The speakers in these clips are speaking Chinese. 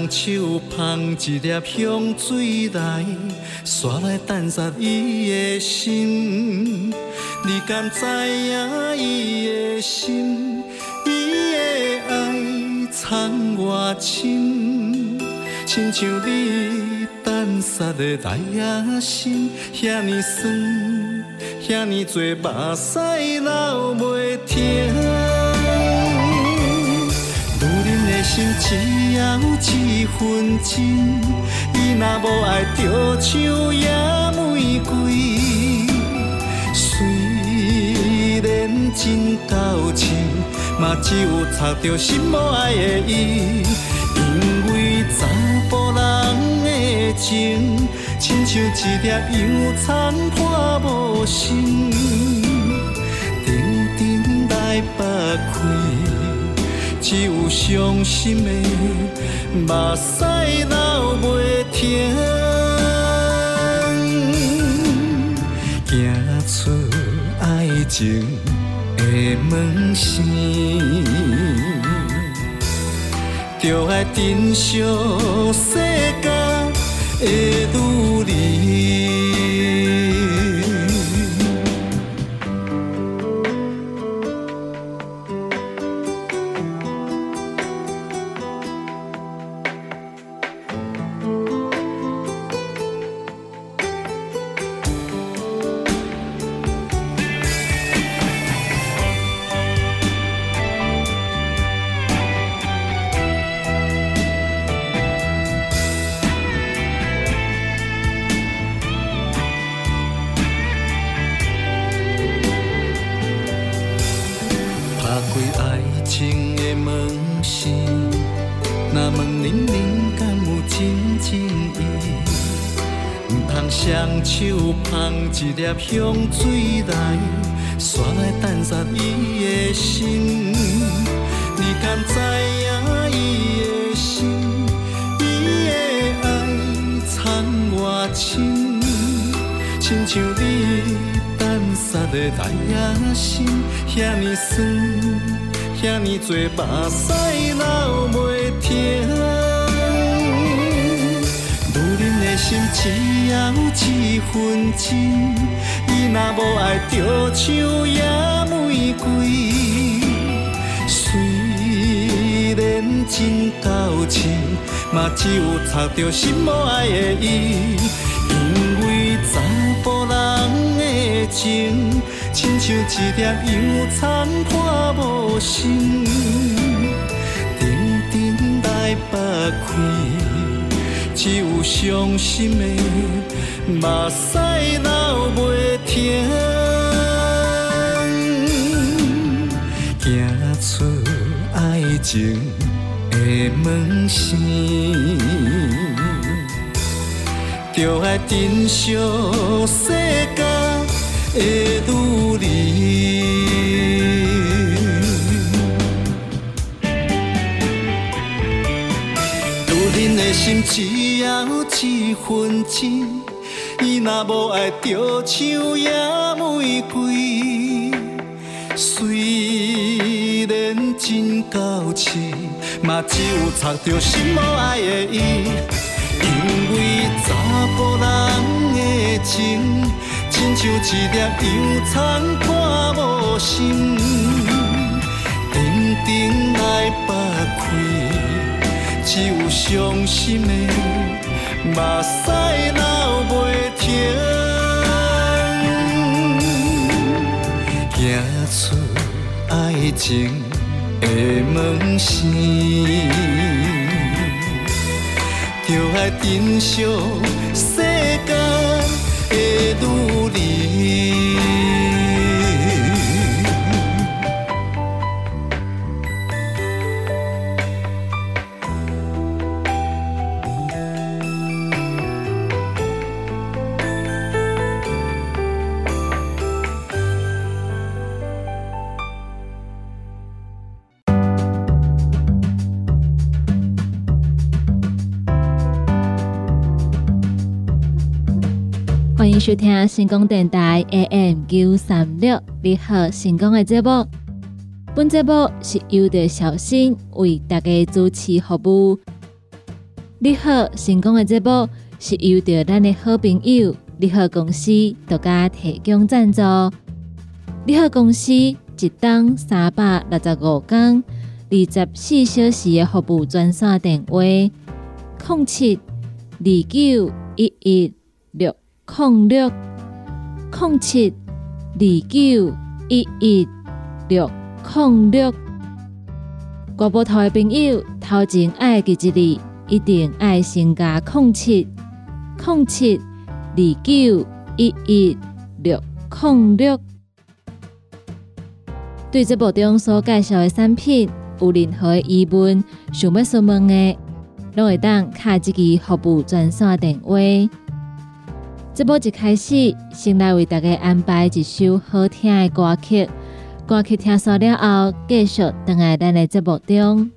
双手捧一粒香水来，煞来等煞伊的心。你敢知影伊的心？伊的爱藏偌深，亲像你等煞的来也心，遐尼酸，遐尼多目屎流袂停。心只有一分真，伊若无爱就像野玫瑰。虽然真够深，嘛只有插着心无爱的伊。因为查甫人的情，亲像一粒洋葱破无心，静静来剥开。只有伤心的目屎流袂停，行出爱情的门线，就爱珍惜世间的一粒香水来，煞来等煞伊的心。你敢知影伊的心？伊的爱藏偌深，亲像你等煞的来也心，遐尼酸，遐尼多目屎流袂心只要一分真。若无爱，着像野玫瑰。虽然真够深，嘛只有插着心无爱的伊。因为查甫人的情，亲像一粒洋葱破无心，静静来剥开，只有伤心的。目屎流袂停，行出爱情的门线，就爱珍惜世间的女人，要一份情。伊若无爱，就像野玫瑰。虽然真够痴，嘛只有插着心无爱的伊。因为查甫人的情，亲像一粒洋葱看无心，静静来拜，只有伤心的。目屎流袂停，行出爱情的门线，就爱珍惜世间的女人。收听成功电台 AM 九三六，你好，成功的节目。本节目是由着小新为大家主持服务。你好，成功的节目是由着咱的好朋友你好公司独家提供赞助。你好公司一档三百六十五天、二十四小时的服务专线电话：零七二九一一六。零六零七二九一一六零六，国宝头的朋友，头前爱记一字，一定爱先加零七零七二九一一六零六。对这部中所介绍的产品有任何疑问，想要询问的，拢会当卡这个服务专线电话。这波一开始，先来为大家安排一首好听的歌曲。歌曲听完了后，继续等来咱的节目中。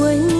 温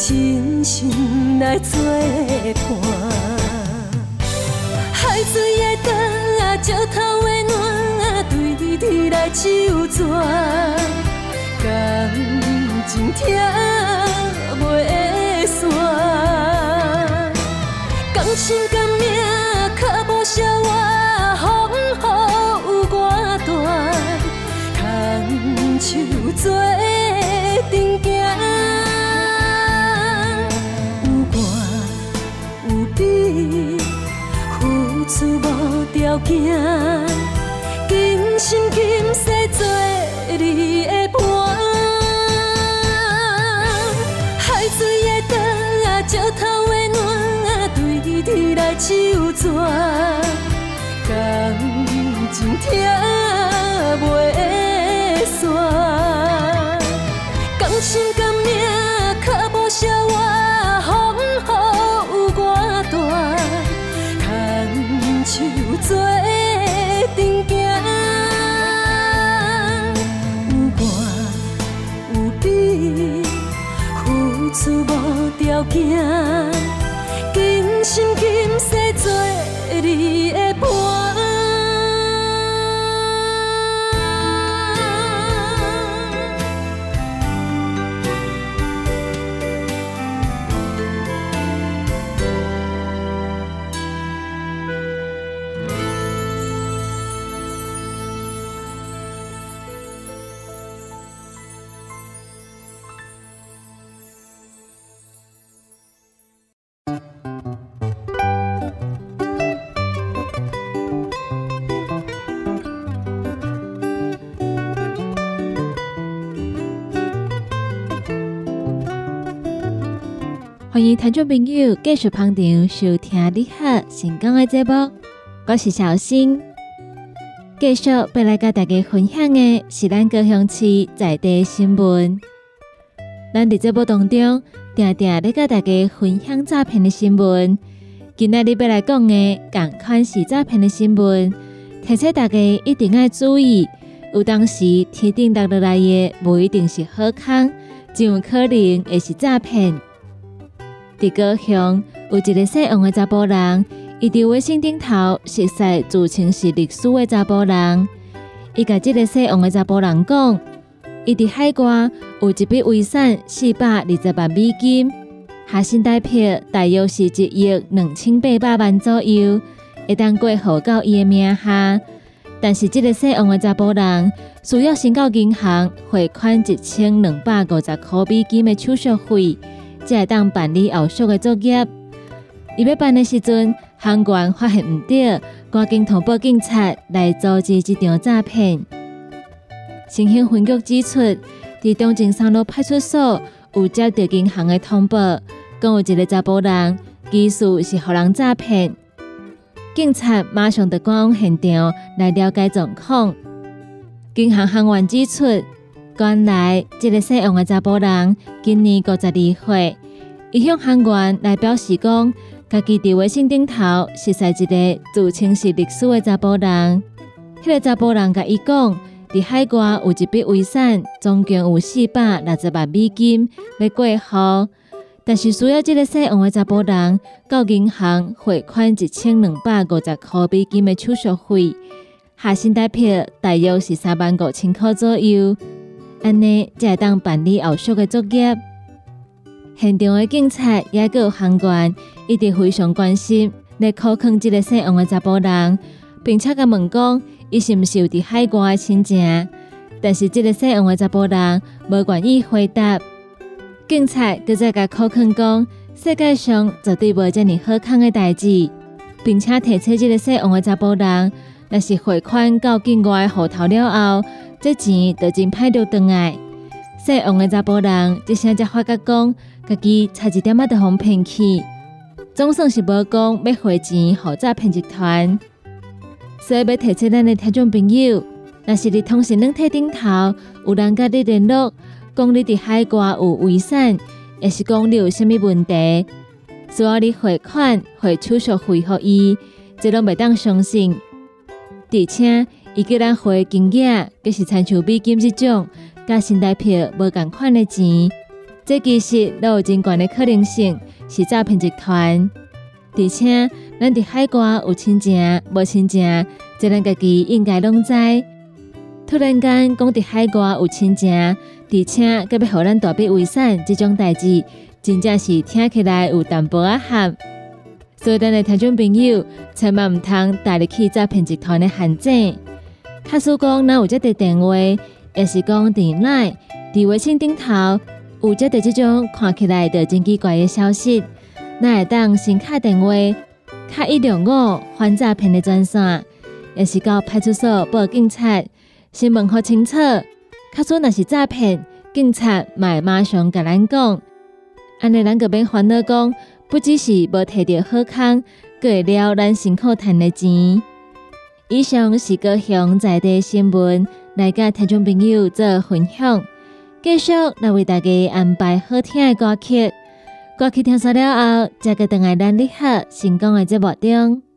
真心来作伴。海水的灯，石头的烂啊，对你来手纸，感情听袂散。甘心甘命，脚步声我风雨有偌大，牵手做。条件，今生今世做你的伴。海水的灯啊，石头的暖，对天来手转，感情疼。条件，尽心。听众朋友继续捧场收听你好成功的节目，我是小新。继续要来跟大家分享的是咱高雄市在地新闻。咱伫节目当中，定定咧跟大家分享诈骗的新闻。今日你要来讲的，共款是诈骗的新闻，提醒大家一定要注意。有当时天顶掉落来的，不一定是好康，就有可能会是诈骗。伫高雄有一个姓王的查甫人，伊伫微信顶头熟悉自称是律师的查甫人。伊甲即个姓王的查甫人讲，伊伫海外有一笔遗产四百二十万美金，下身代票大约是一亿两千八百万左右，会当过户到伊的名下。但是即个姓王的查甫人需要先到银行汇款一千两百五十块美金的手续费。才会当办理后续的作业。伊要办的时阵，行员发现毋对，赶紧通报警察来阻止这场诈骗。新兴分局指出，伫中正三路派出所有接到银行的通报，讲有一个查甫人疑似是互人诈骗。警察马上就赶往现场来了解状况。银行行员指出。原来，这个姓王的查甫人今年五十二岁，伊向行员来表示讲，家己伫微信顶头识识一个自称是律师的查甫人。迄个查甫人甲伊讲，伫海外有一笔遗产，总共有四百六十万美金要过户，但是需要这个姓王的查甫人到银行汇款一千两百五十块美金的手续费，下薪代票大约是三万五千块左右。安尼才会当办理后续的作业。现场的警察也有行官，一直非常关心来考坑这个姓王的查甫人，并且甲问讲，伊是毋是有伫海外的亲戚？但是这个姓王的查甫人无愿意回答。警察搁再甲考坑讲，世界上绝对无遮尔好康的代志，并且提醒这个姓王的查甫人，若是汇款到境外户头了后。这钱就真歹着回来。姓王的查甫人一声才发觉讲，家己差一点仔就互骗去，总算是无讲要汇钱互诈骗集团。所以要提醒咱的听众朋友，若是你通讯软体顶头有人甲你联络，讲你伫海外有遗产，也是讲你有虾米问题，需要你汇款汇手续费互伊，这拢袂当相信，而且。伊叫咱汇金额，佮是参像美金这种，甲新台票无共款的钱，这其实都有真悬的可能性是诈骗集团。而且，咱伫海外有亲戚无亲戚，这咱家己应该拢知。突然间讲伫海外有亲戚，而且佮要互咱大笔遗产，这种代志，真正是听起来有淡薄啊含。所以，咱的听众朋友千万毋通带入去诈骗集团的陷阱。他说讲，那有接到电话，也是讲电来，伫微信顶头有接到这种看起来就真奇怪的消息，那会当先卡电话，卡一六五反诈骗的专线，也是到派出所报警察，先问好清楚。卡说那是诈骗，警察会马上甲咱讲，安尼咱个免烦恼讲，不只是无摕到好康，过了咱辛苦赚的钱。以上是高雄在地新闻，来甲听众朋友做分享。继续来为大家安排好听的歌曲，歌曲听完了后，再个等下咱你好成功的节目中。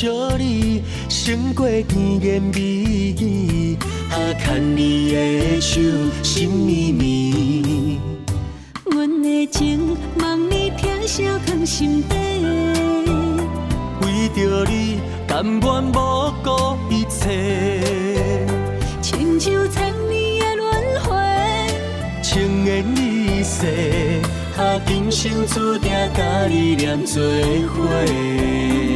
惜你，胜过甜言蜜语，啊，牵你的手，心绵绵。阮的情，望你疼惜放心底。为着你，甘愿不顾一切。亲像千年的轮回，情缘意世，啊，今生注定甲你念做伙。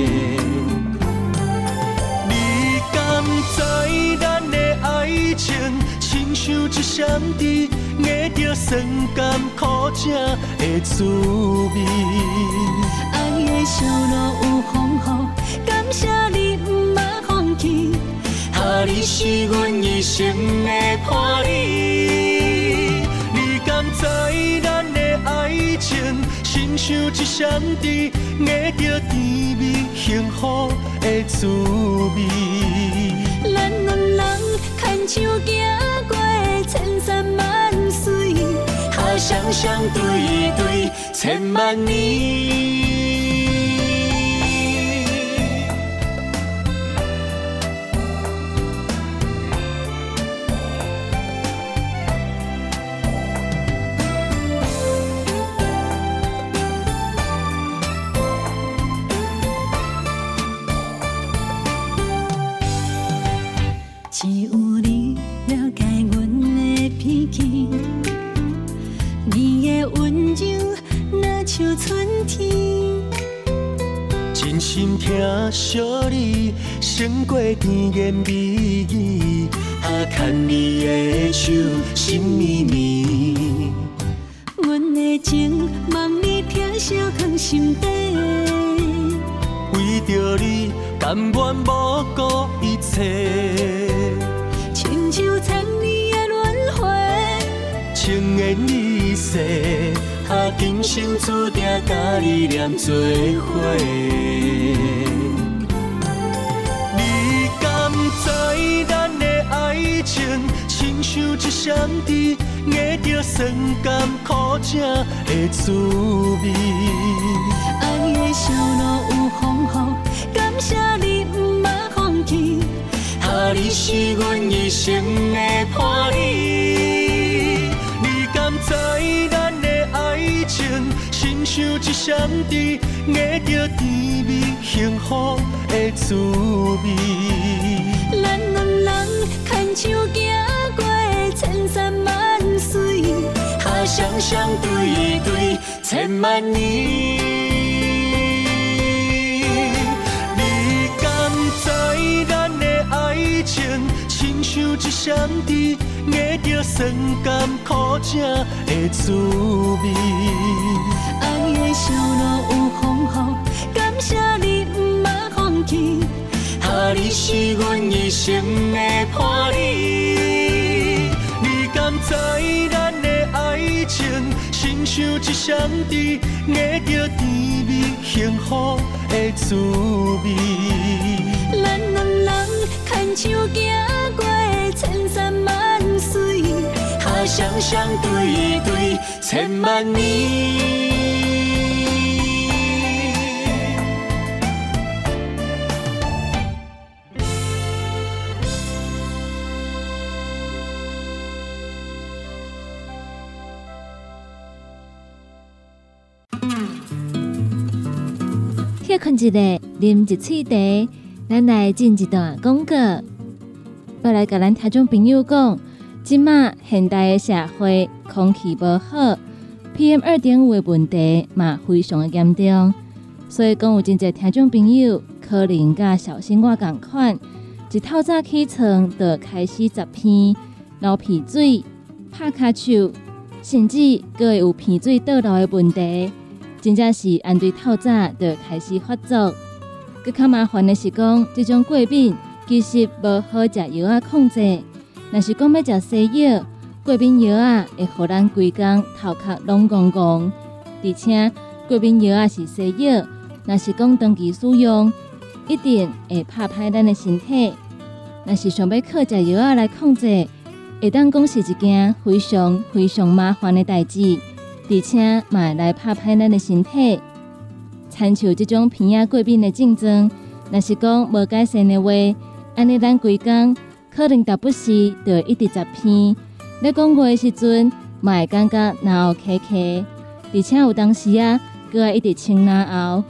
亲像一闪电，握着酸甘苦涩的滋味。爱的小路有风雨，感谢你不捌放弃。啊，你是阮一生的伴侣。你敢知咱的爱情，亲像一闪电，握着甜蜜幸福的滋味。咱两人牵手行过山万水，啊，双双对对，千万年。胜过甜言蜜是阮一生的伴侣。你敢知咱的爱情，亲像一闪电，握着甜蜜幸福的滋味。咱两人牵手行过千山万水，啊，双双对对，千万年。情，亲像一闪电，握着酸甘苦涩的滋味。爱的小路有风雨，感谢你毋捌放弃。啊，你是阮一生的伴侣。你敢知咱的爱情，亲像一闪电，握着甜蜜幸福的滋味。咱两人牵手行过千山万水，啊，双双对对，千万年。困一下，啉一喙茶，咱来进一段广告。要来甲咱听众朋友讲，即马现代的社会空气无好，PM 二点五的问题嘛非常的严重，所以讲有真侪听众朋友可能甲小心我共款，一透早起床就开始十片流鼻水、拍骹手，甚至佫会有鼻水倒流的问题。真正是按对透早就开始发作，更较麻烦的是讲，这种过敏其实无好食药啊控制。若是讲要食西药，过敏药啊会互咱规工头壳拢戆戆，而且过敏药啊是西药，若是讲长期使用，一定会拍歹咱的身体。若是想要靠食药啊来控制，会当讲是一件非常非常麻烦的代志，而且嘛来拍歹咱的身体。参照这种偏压过敏的症状，若是讲无改善的话，安尼咱规工可能达不是就一直食偏。咧讲话的时阵，嘛会感觉脑壳壳，而且有当时啊，搁爱一直清脑喉，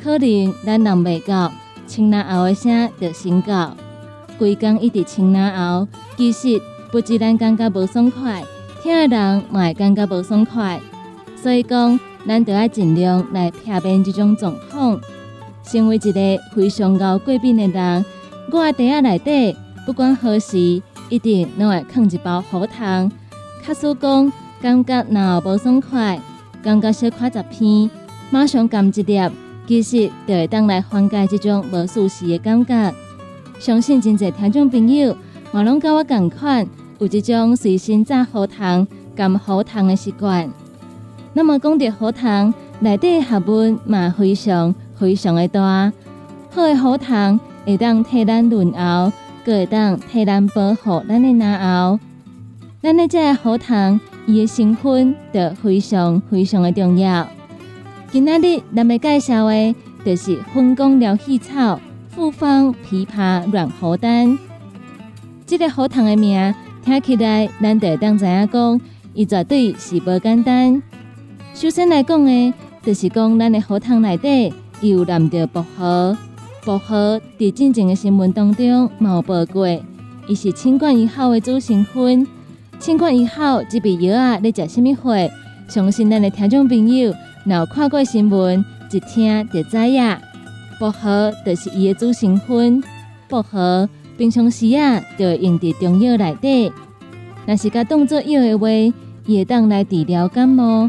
可能咱人未到清脑喉的声就先到。规工一直清脑喉，其实不止咱感觉无爽快，听的人嘛会感觉无爽快。所以讲，咱得要尽量来避免这种状况。身为一个非常高过敏的人，我的袋仔内底不管何时，一定拢会放一包喉糖。卡使讲感觉脑无爽快，感觉小可十片，马上含一粒，其实就会当来缓解这种无舒适的感觉。相信真侪听众朋友，我拢甲我共款，有这种随身炸喉糖、含喉糖的习惯。那么讲到喉糖，内底学问嘛非常非常的大。好的喉糖会当替咱润喉，佮会当替咱保护咱的牙喉。咱的这喉糖，伊的成分就非常非常的重要。今仔日咱要介绍的，就是分工疗气草。复方枇杷软喉丹，这个喉糖的名听起来，咱得当知影讲，伊绝对是无简单。首先来讲的，就是讲咱的喉糖内底有淋着薄荷。薄荷伫进前的新闻当中有报过，伊是清冠一号的主成分。清冠一号这味药啊，你食什么货？相信咱的听众朋友，若有看过新闻，一听就知影。薄荷就是伊的主成分。薄荷平常时啊，就会用伫中药内底。若是甲当作药的话，伊会当来治疗感冒，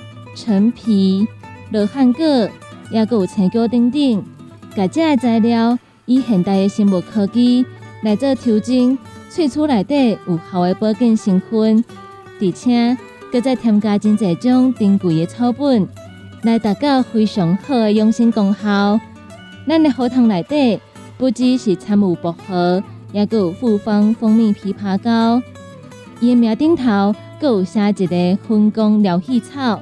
陈皮、罗汉果，也有青椒等等，各这材料以现代的生物科技来做调整，萃取内底有效的保健成分，而且搁再添加真侪种珍贵的草本，来达到非常好的养生功效。咱的荷塘内底不只是掺有薄荷，也有复方蜂蜜枇杷膏。伊的名顶头有写一个分工疗气草，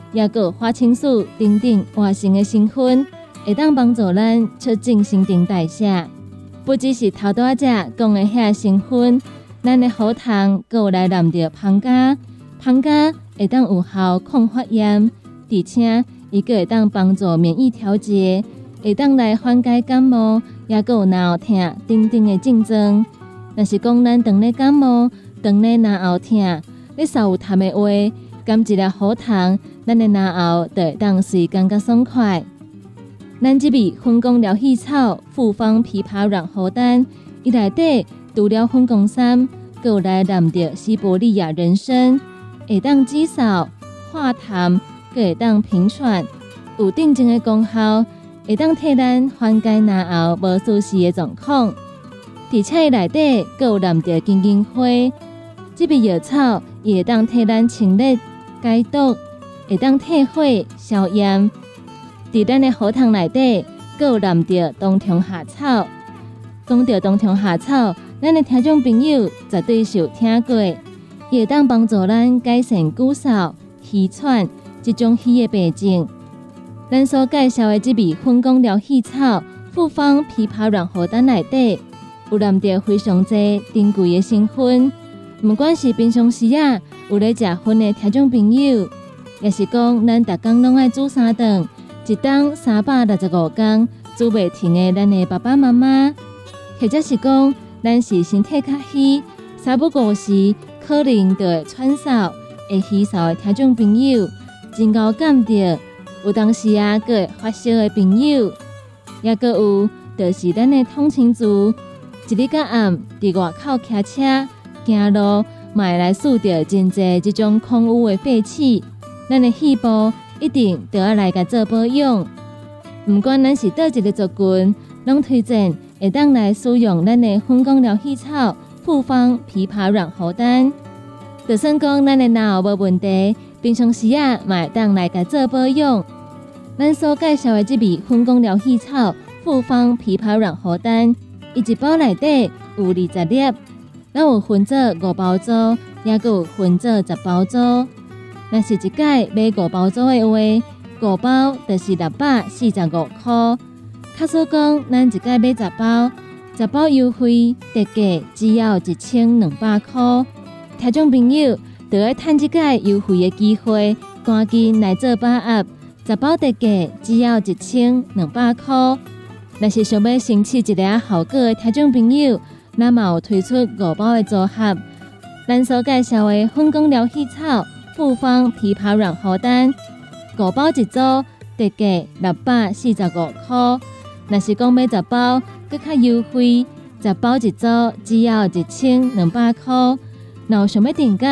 也有花青素等等活性的成分，会当帮助咱促进新陈代谢。不只是头多只讲的遐成分，咱的喉糖有来含着胖加，胖加会当有效抗发炎，而且伊个会当帮助免疫调节，会当来缓解感冒。也有脑疼等等的症状。若是讲咱当咧感冒、当咧脑后疼，你稍有痰的话，甘一粒喉糖，咱的脑后就会当时感觉爽快。咱这味分工疗气草复方枇杷软喉丹，伊内底除了分工三，有来含着西伯利亚人参，会当止嗽、化痰，会当平喘，有定症的功效。会当替咱缓解牙后无舒适的状况，而且伊内底有含着金银花，这味药草也会当替咱清热解毒，会当退火消炎。伫咱的喉糖内底有含着冬虫夏草，讲到冬虫夏草，咱的听众朋友绝对是有听过，也当帮助咱改善骨嗽、气喘这种虚的病症。咱所介绍的这味分工疗气草复方枇杷软喉丹内底，有含着非常多珍贵的成分，不管是平常时啊，有咧食薰的听众朋友，也是讲咱逐工拢爱煮三顿，一顿三百六十五工煮袂停的咱的爸爸妈妈，或者是讲咱是身体较虚，三不五时可能就会喘嗽、会稀嗽的听众朋友，真够感着。有当时啊，个会发烧的朋友，也个有，就是咱的通勤族，一日到暗伫外口骑车。行路，买来数着真侪即种空污的废气，咱的细胞一定都要来甲做保养。毋管咱是倒一个族群，拢推荐会当来使用咱的粉光疗气草复方枇杷软喉丹。就算讲咱的脑无问题，平常时啊，会当来甲做保养。咱所介绍的这味粉光疗气草复方枇杷软喉丹，伊一包内底有二十粒。咱有分做五包租，也阁有分做十包租。若是一届买五包租的话，五包就是六百四十五块。卡说讲，咱一届买十包，十包优惠特价只要一千两百块。听众朋友，就要趁这届优惠的机会，赶紧来做把握。十包特价只要一千两百块。若是想要申请一个效果的听众朋友。那么推出五包的组合，咱所介绍的粉光疗气草复方枇杷软喉丹，五包一组，特价六百四十五块。若是讲买十包，更较优惠，十包一组只要一千两百块。若想要订购、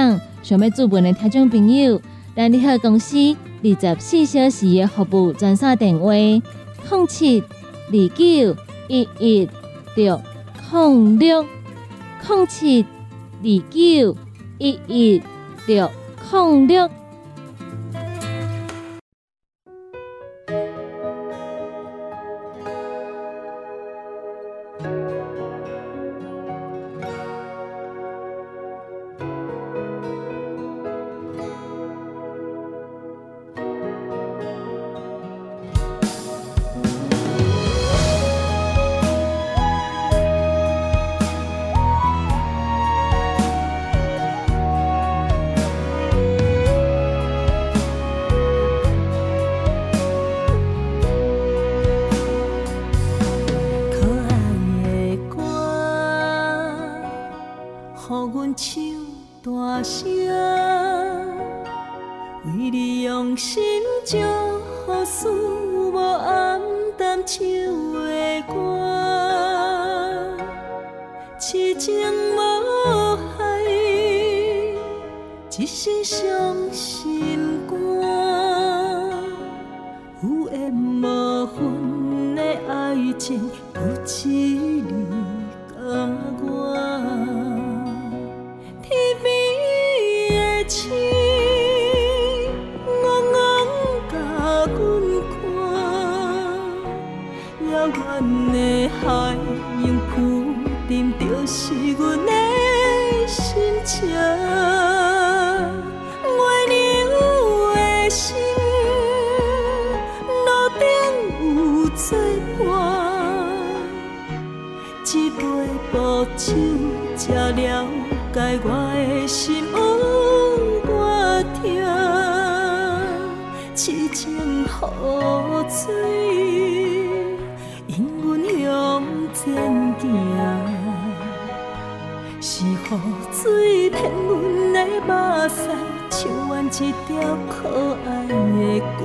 想要注文的听众朋友，咱联合公司二十四小时的服务专线电话：零七二九一一六。空六空七二九一一六空六。雨水引阮向前行，是雨水舔阮的目屎，唱完这条可爱的歌。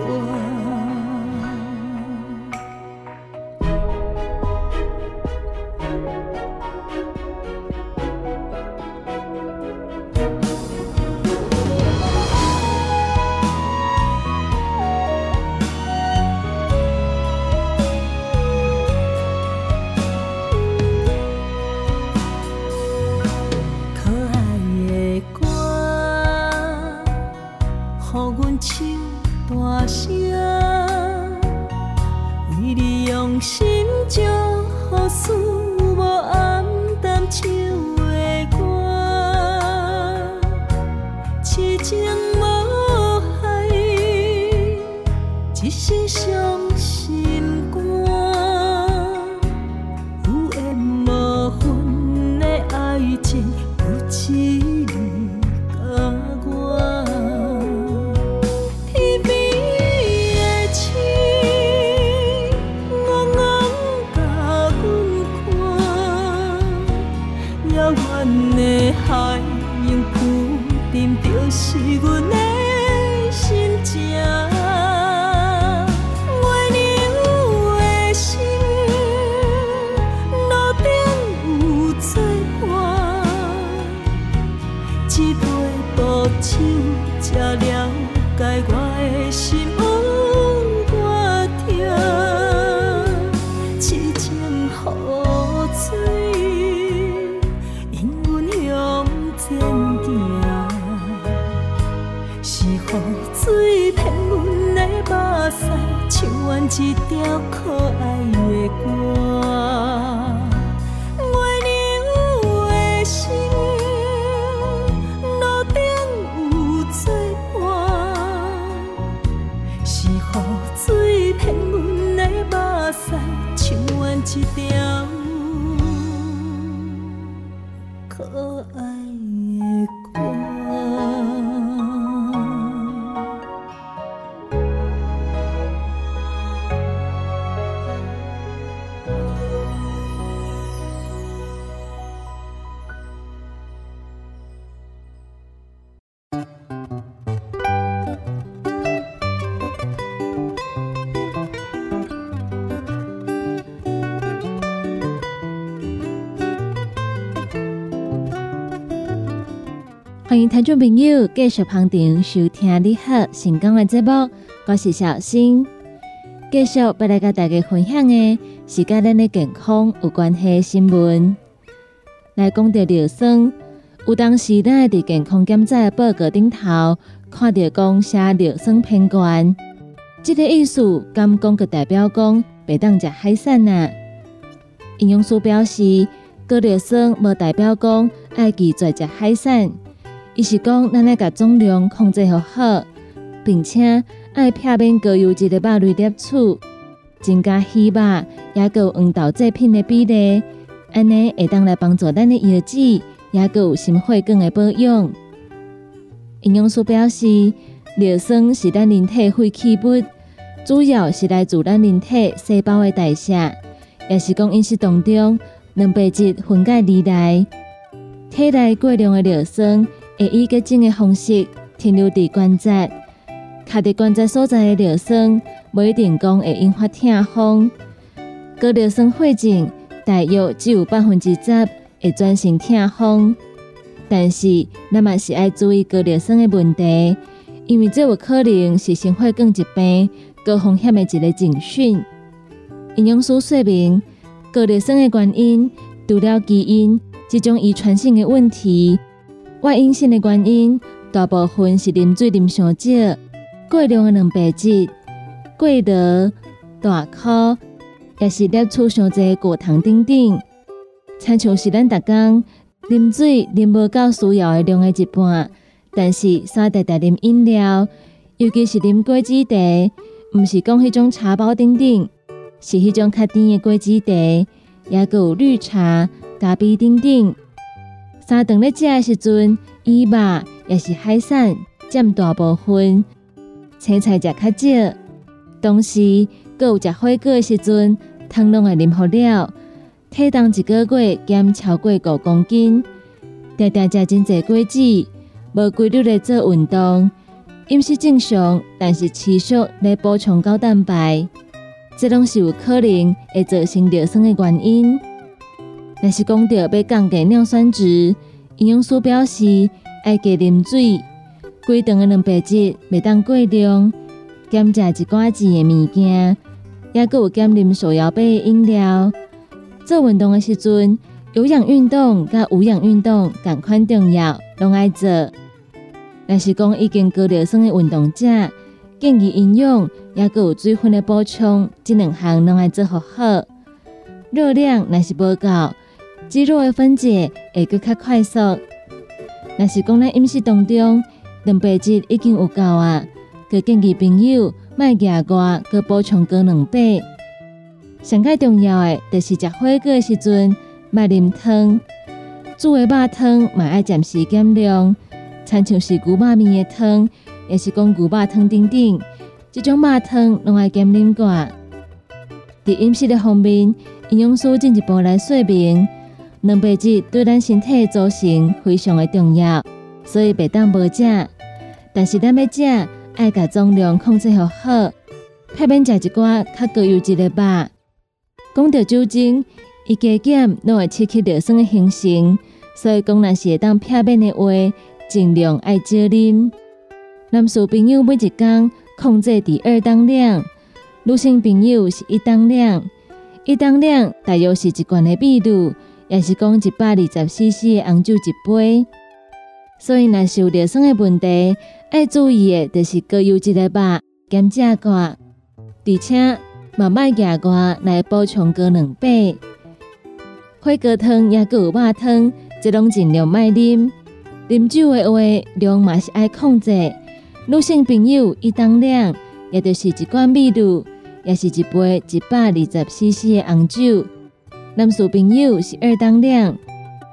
一条可爱听众朋友继续旁听收听你好成功的节目，我是小新。继续要来跟大家分享的是跟咱的健康有关系新闻。来讲到尿酸，有当时咱伫健康检查报告顶头看到讲写尿酸偏高，这个意思敢讲个代表讲别当食海产啊？营养师表示，高尿酸无代表讲爱拒绝食海产。伊是讲，咱爱甲总量控制好好，并且爱避免高油脂的肉类摄取，增加鱼肉也有黄豆制品的比例，安尼会当来帮助咱的腰子，也有心血管的保养。营养师表示，尿酸是咱人体废弃物，主要是来自咱人体细胞的代谢，也是讲饮食当中蛋白质分解而来，体内过量的尿酸。会以结晶的方式停留伫关节，卡伫关节所在的尿酸，不一定讲会引发痛风。高尿酸血症大约只有百分之十会转成痛风，但是咱嘛是要注意高尿酸的问题，因为这有可能是心血管疾病高风险的一个警讯。营养师说明，高尿酸的原因除了基因这种遗传性的问题。外因性的原因，大部分是啉水啉上少、过量的蛋白质、过劳、大哭，也是摄取上侪果糖等等。亲像是咱逐工啉水啉无够需要的量的一半，但是三代代啉饮料，尤其是啉果子茶，毋是讲迄种茶包等等，是迄种较甜的果子茶，也有绿茶、咖啡等等。三顿咧食诶时阵，鱼肉也是海产占大部分，青菜食较少。同时，搁有食火锅诶时阵，汤拢会啉好了。体重一个月减超过五公斤，常常食真济果子，无规律咧做运动，饮食正常，但是持续咧补充高蛋白，这拢是有可能会造成尿酸诶原因。若是讲到要降低尿酸值，营养师表示爱加啉水，规顿的蛋白质袂当过量，减食一寡子的物件，也佮有减啉手摇杯的饮料。做运动的时阵，有氧运动甲无氧运动同款重要，拢爱做。若是讲已经高尿酸的运动者，建议营养也佮有水分的补充，这两项拢爱做好好。热量若是无够。肌肉的分解会更较快速。若是讲咱饮食当中蛋白质已经有够啊，佮建议朋友卖额外佮补充高两倍。上介重要的，就是食火锅的时阵，卖啉汤。煮的肉汤嘛爱暂时减量，亲像是牛肉面的汤，也是讲牛肉汤等等，这种肉汤拢爱减啉寡。伫饮食的方面，营养师进一步来说明。蛋白质对咱身体组成非常的重要，所以袂当无食。但是咱要食，爱甲重量控制好好，避免食一寡较高油脂的肉。讲到酒精，伊加减拢会刺激尿酸的形成，所以讲若是会当避免的话，尽量爱少啉。男士朋友每一工控制伫二当量，女性朋友是一当量。一当量大约是一罐的比率，也是讲一百二十 CC 的红酒一杯。所以，若是有尿酸的问题，爱注意的就是高油脂的肉，减食寡，而且慢慢加寡来补充高两倍。火锅汤也有肉汤，这拢尽量莫啉。啉酒的话，量嘛是爱控制。女性朋友一当量，也就是一罐米露，也是一杯一百二十 CC 的红酒。男士朋友是二当量，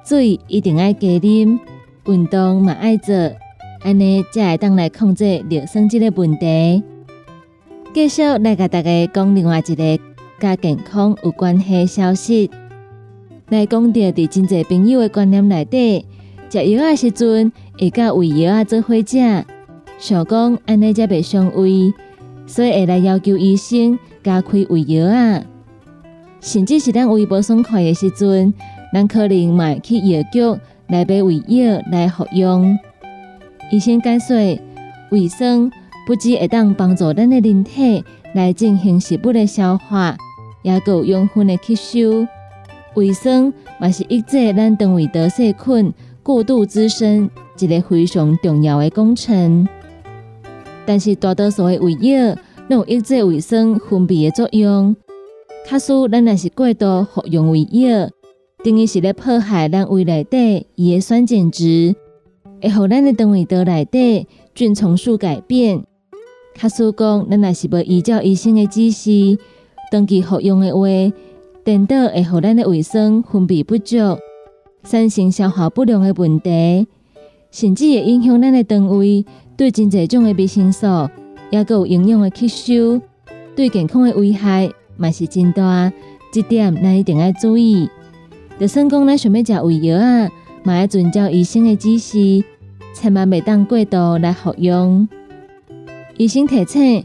水一定爱加啉，运动嘛爱做，安尼才会当来控制尿酸这个问题。继续来甲大家讲另外一个甲健康有关系消息。来讲到伫真侪朋友的观念内底，食药的时阵会甲胃药啊做伙食。想讲安尼才袂伤胃，所以会来要求医生加开胃药啊。甚至是咱胃不爽快的时阵，咱可能买去药局来买胃药来服用。医生解说，胃酸不止会当帮助咱的人体来进行食物的消化，也有养分的吸收。胃酸嘛是抑制咱肠胃道细菌过度滋生一个非常重要的工程。但是大多数的胃药拢有抑制胃酸分泌的作用，假使咱若是过度服用胃药，等于是咧破坏咱胃内底伊的酸碱值，会互咱的肠胃道内底菌丛数改变。假使讲咱若是无依照医生的指示，长期服用的话，等到会互咱的胃酸分泌不足，产生消化不良的问题，甚至会影响咱的肠胃。对真侪种的维生素，也有营养的吸收，对健康的危害嘛是真大。这点咱一定要注意。就算讲咱想要食胃药啊，嘛要遵照医生的指示，千万袂当过度来服用。医生提醒，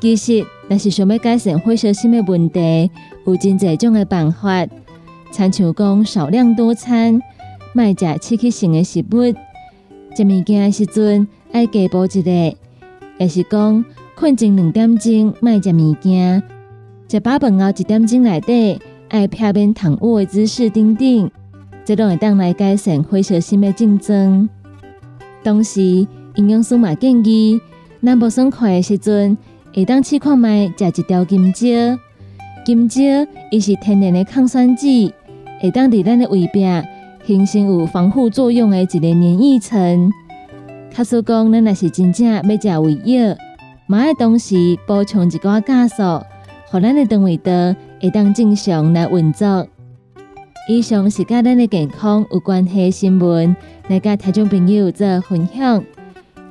其实若是想要改善火烧心的问题，有真侪种的办法，参像讲少量多餐，卖食刺激性的食物，食物件时阵。爱加补一个，也是讲困前两点钟卖食物件，食饱饭后一点钟内底爱避免躺卧的姿势等等，这拢会当来改善火烧心的症状。同时，营养师嘛建议，咱无爽快的时阵，会当试看卖食一条金蕉。金蕉伊是天然的抗酸剂，会当伫咱的胃壁形成有防护作用的一个黏液层。卡叔讲，咱若是真正要食胃药，嘛爱同时补充一寡酵素，互咱的肠胃道会当正常来运作。以上是甲咱的健康有关系新闻，来甲听众朋友做分享。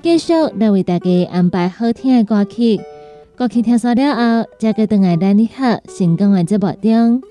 继续来为大家安排好听的歌曲，歌曲听完了后，再个等来咱你好成功的节目中。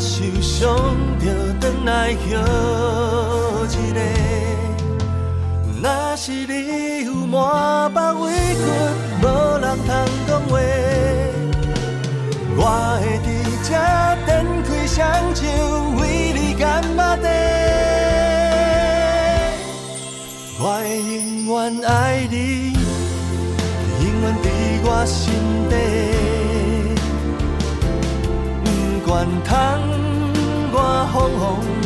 受伤就回来歇一个。若是你有满腹委屈，无人通讲话，我会伫这展开双手为你干巴地。我会永远爱你，永远伫我心底，不管通。风风雨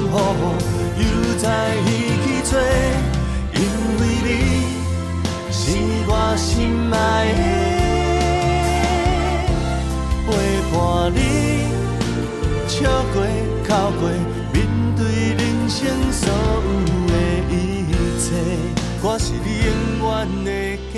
雨，又再一起做，因为你是我心爱的，陪伴你笑过、哭过，面对人生所有的一切，我是你永远的家。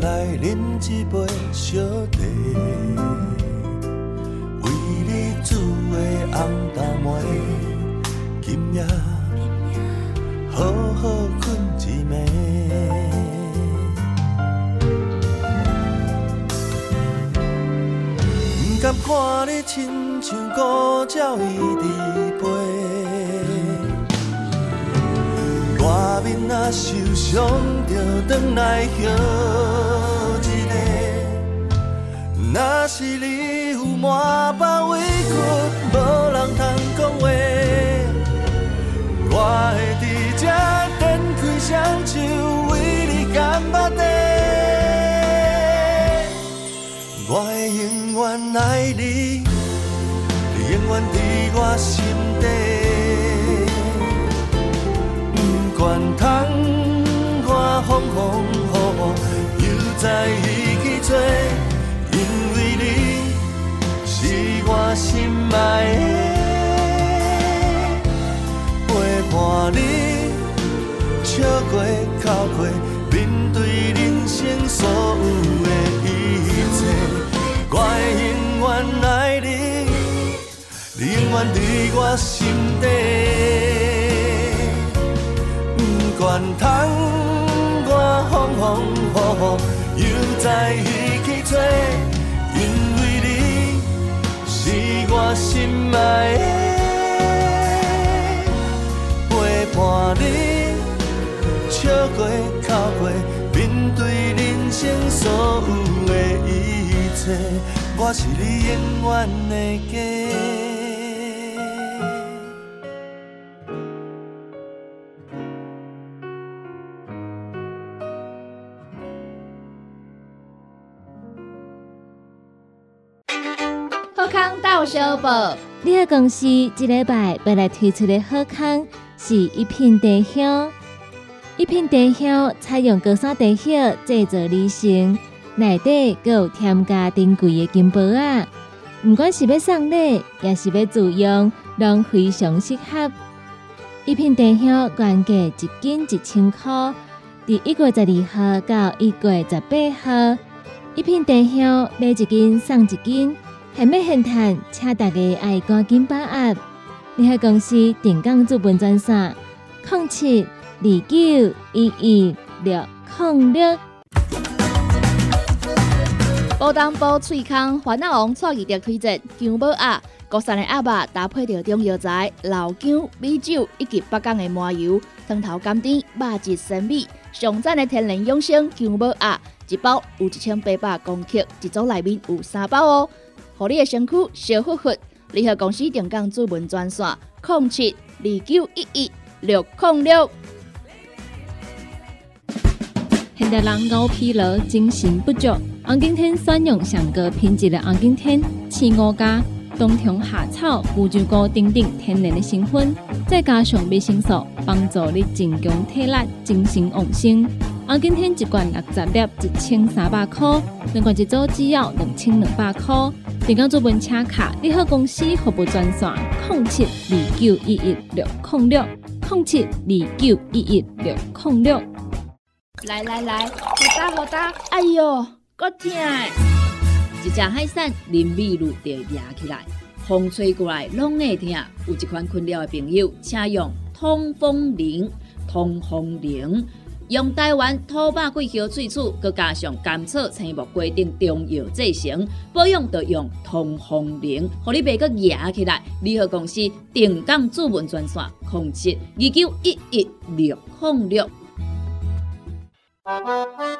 来饮一杯小茶，为你煮的红豆糜，今夜好好困一暝。不甘看你亲像孤鸟依伫背。若受伤，就转来歇一个。若是你有满腹委屈，无人通讲话，我会伫这展开双手，为你干巴地。我会永远爱你，你永远伫我心底。风风雨雨，又再一起做，因为你是我心爱的，陪伴你笑过、哭过，面对人生所有的一切，我会永远爱你，你永远伫我心底。管窗风风雨雨，又再一起做，因为你是我心爱的，陪伴你笑过、哭过，面对人生所有的一切，我是你永远的家。小宝，你个公司一礼拜要来推出的好康是一片茶香。一片茶香采用高山茶叶制作而成，内底阁有添加珍贵的金箔啊！不管是要送礼，也是要自用，拢非常适合。一片茶香原价一斤一千块，第一月十二号到一月十八号，一片茶香买一斤送一斤。还没现谈，请大家爱赶紧把握。联合公司定岗资本专线：零七二九一一六零六。宝当宝脆康烦恼王创意的推荐姜母鸭，国产的鸭肉搭配着中药材、老姜、米酒以及北港的麻油，汤头甘甜，肉质鲜美，上赞的天然养生姜母鸭，一包有一千八百公克，一组内面有三包哦。互你的身躯小呼呼，联合公司定岗主文专线：零七二九一一六零六。现代人熬疲劳，精神不足。红景天选用上个品质的红景天，青五加冬虫夏草、乌鸡膏等等天然的成分，再加上维生素，帮助你增强体力、精神旺盛。红景天一罐六十粒，一千三百块；两罐一组只要两千两百块。点讲做本车卡，你好公司服务专线：零七二九一一六零六零七二九一一六零六。来来来，好打好打！哎哟，够痛！一只海扇淋米露就压起来，风吹过来拢会痛。有一款困扰的朋友，请用通风铃，通风铃。用台湾土白桂花萃取，佮加上甘草、青木规定中药制成，保养就用通风灵，互你袂佮压起来。联合公司定岗主文专线：零七二九一一六零六。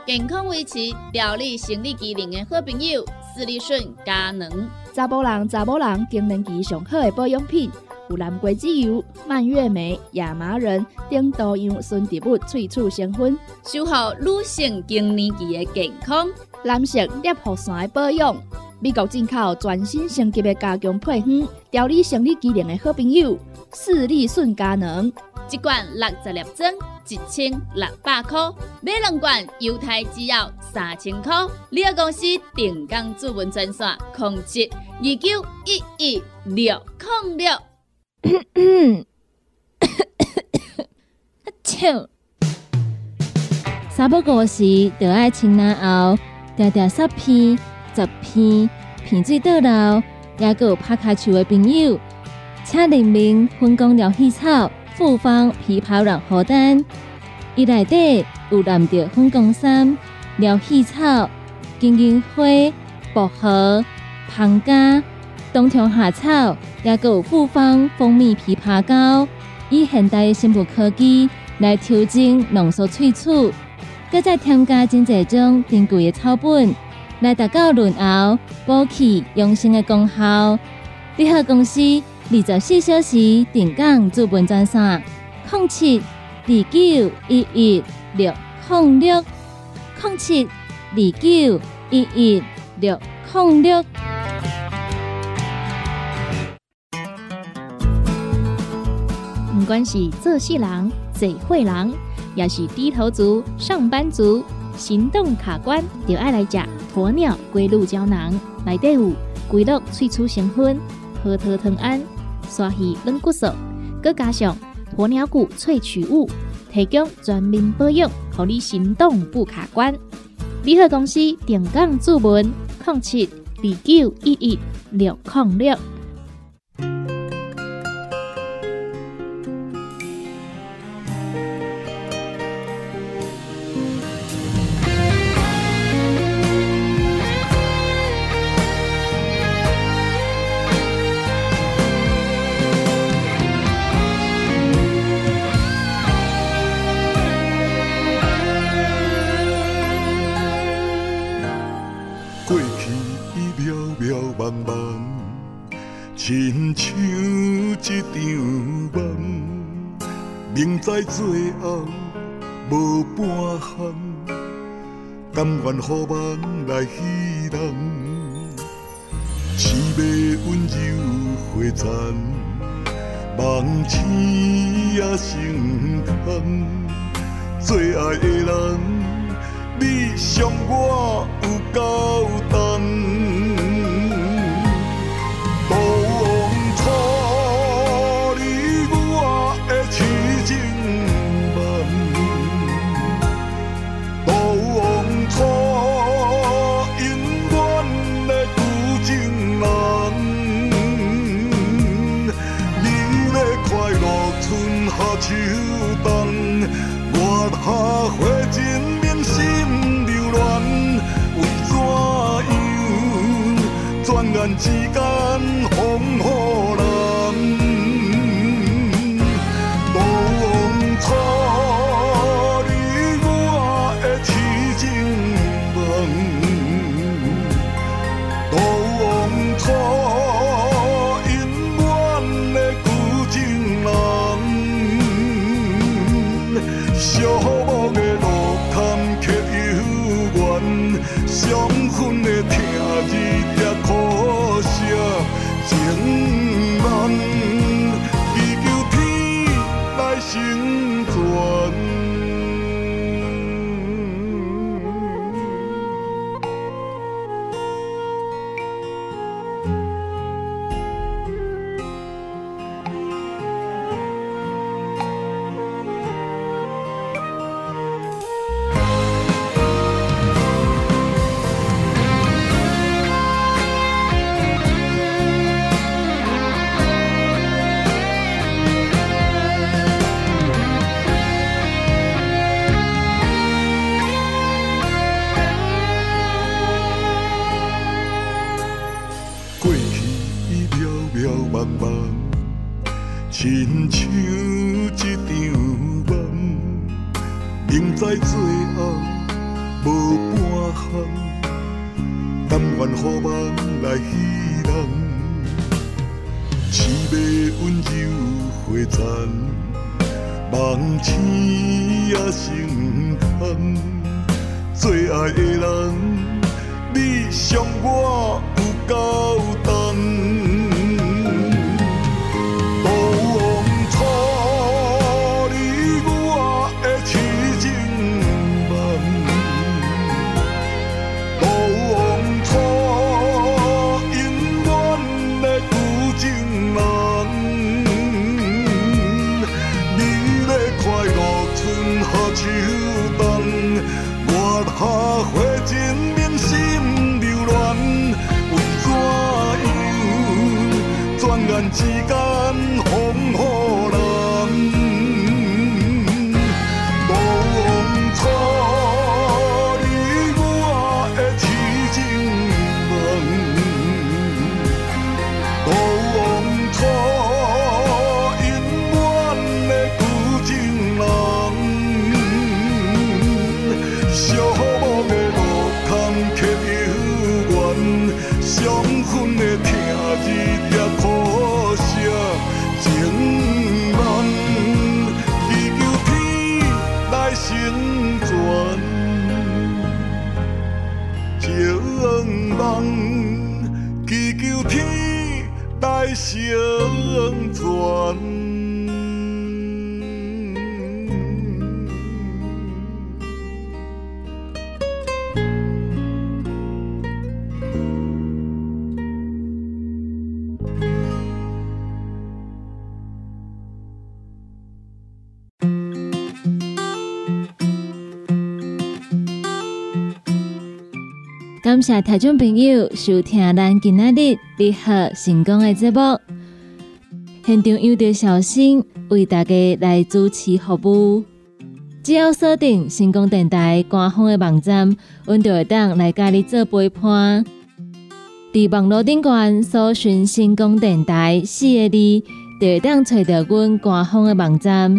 健康维持、调理生理机能的好朋友——斯利顺佳能，查甫人、查某人更年期上好的保养品，有蓝桂枝油、蔓越莓、亚麻仁等多样纯植物萃取成分，守护女性更年期的健康。男性尿护伞的保养，美国进口全新升级的加强配方，调理生理机能的好朋友——四力顺佳能，一罐六十粒装。一千六百块，买两罐犹太制药三千块。你个公司定岗主文专线：零七二九一一六零六。笑，三不五时就爱清奶后，条条十片、十片，片水倒流，也有拍卡球的朋友，请联名分工疗气草。复方枇杷软荷丹，伊内底有蓝着粉光山、疗气草、金银花、薄荷、胖加、冬虫夏草，也有复方蜂蜜枇杷膏，以现代生物科技来调整浓缩萃取，搁再添加真济种珍贵的草本，来达到润喉、补气、养生的功效。联合公司。二十四小时定岗资本专线：零七二九一一六零六零七二九一一六零六。管是做事人、嘴会人，也是低头族、上班族，行动卡关，就爱来食鸵鸟龟鹿胶囊，内底有龟鹿萃取成分，核桃藤胺。刷鱼软骨素，佮加上鸵鸟骨萃取物，提供全面保养，让你行动不卡关。联合公司定岗注文：零七二九一一六零六。为人，感谢听众朋友收听咱今仔日你好成功的节目。现场有着小新为大家来主持服务。只要锁定成功电台官方的网站，阮就会当来甲你做陪伴。伫网络顶端搜寻成功电台四个字，就会当找到阮官方的网站。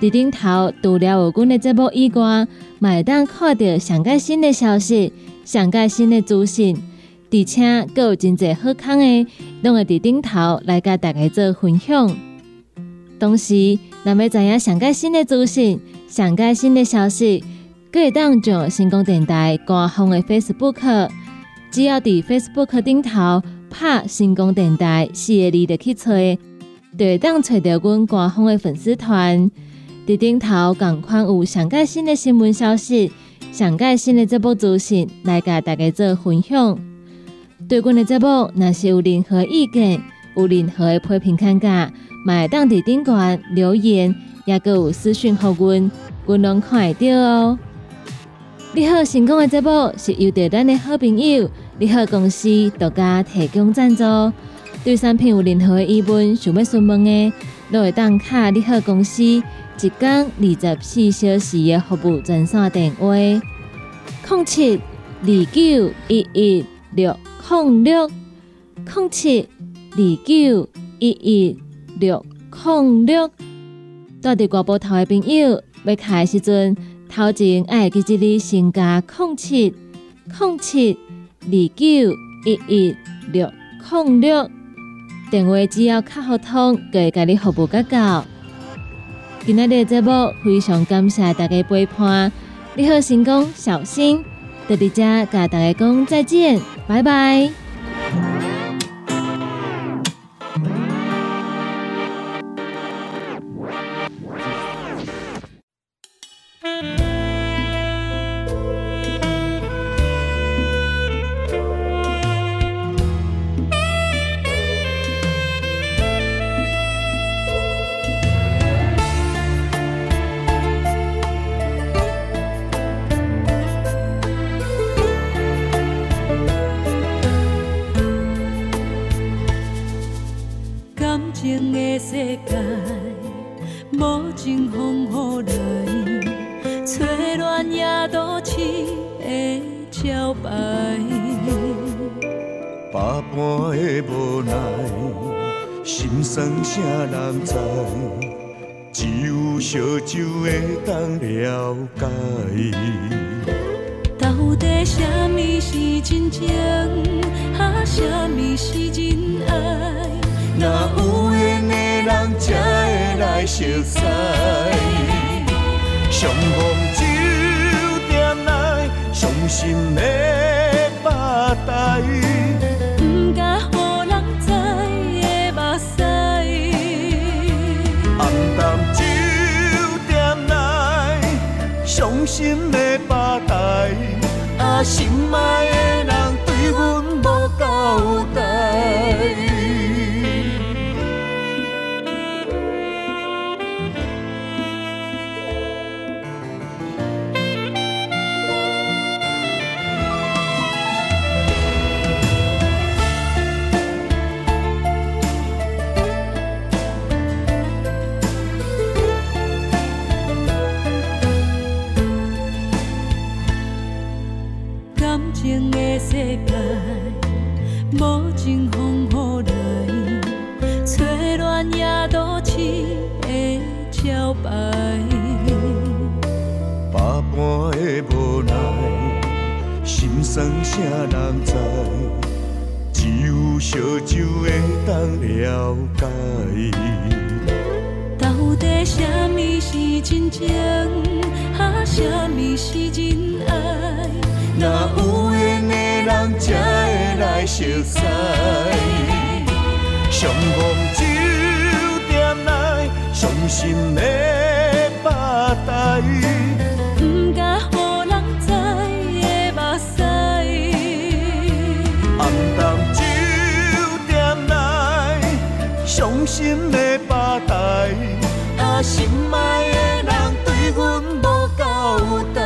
伫顶头除了有阮的节目以外，嘛会当看到上个新的消息。上届新的资讯，而且阁有真侪好康的，拢会伫顶头来甲大家做分享。同时，若要知影上届新的资讯、上届新的消息，阁会当上成功电台官方的 Facebook，只要伫 Facebook 顶头拍“成功电台”四个字就去找，就会当找到阮官方的粉丝团。伫顶头共款有上届新的新闻消息。上届新的节目资讯来甲大家做分享。对阮的节目，若是有任何意见，有任何的批评看法，嘛会当伫顶悬留言，也阁有私讯互阮，阮拢看会到哦。你好，成功的节目是由着咱的好朋友你好公司独家提供赞助。对产品有任何的疑问，想要询问的，都会当卡你好公司。一天二十四小时的服务专线电话：零七二九一一六零六零七二九一一六零六。住伫外埔头的朋友，要开时阵，头前爱记一字先加零七零七二九一一六零六。电话只要卡好通，就会甲你服务到到。今日的节目非常感谢大家陪伴，你好，成功，小心，在伫遮甲大家讲再见，拜拜。烧酒会当了解。到底什么是真情，啊，什么是真爱？若有缘的人才会来熟悉。上风酒点来，伤心的心的巴台。啊，心爱的人招牌。百般的无奈，心酸谁人知？只有烧酒会当了解。到底什么是真情，啊，什么是真爱？若有缘的人才会来熟悉。上风酒点来，伤心的巴台。不敢予人知的目屎。暗淡酒点来，伤心的巴台。啊，心爱的人对阮无交代，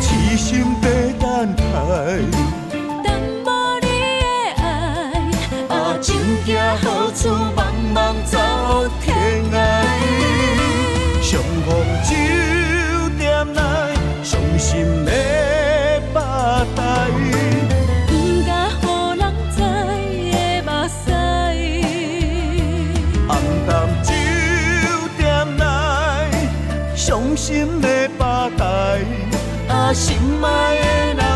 痴心地等待。等无你的爱，啊，情行好处心爱的那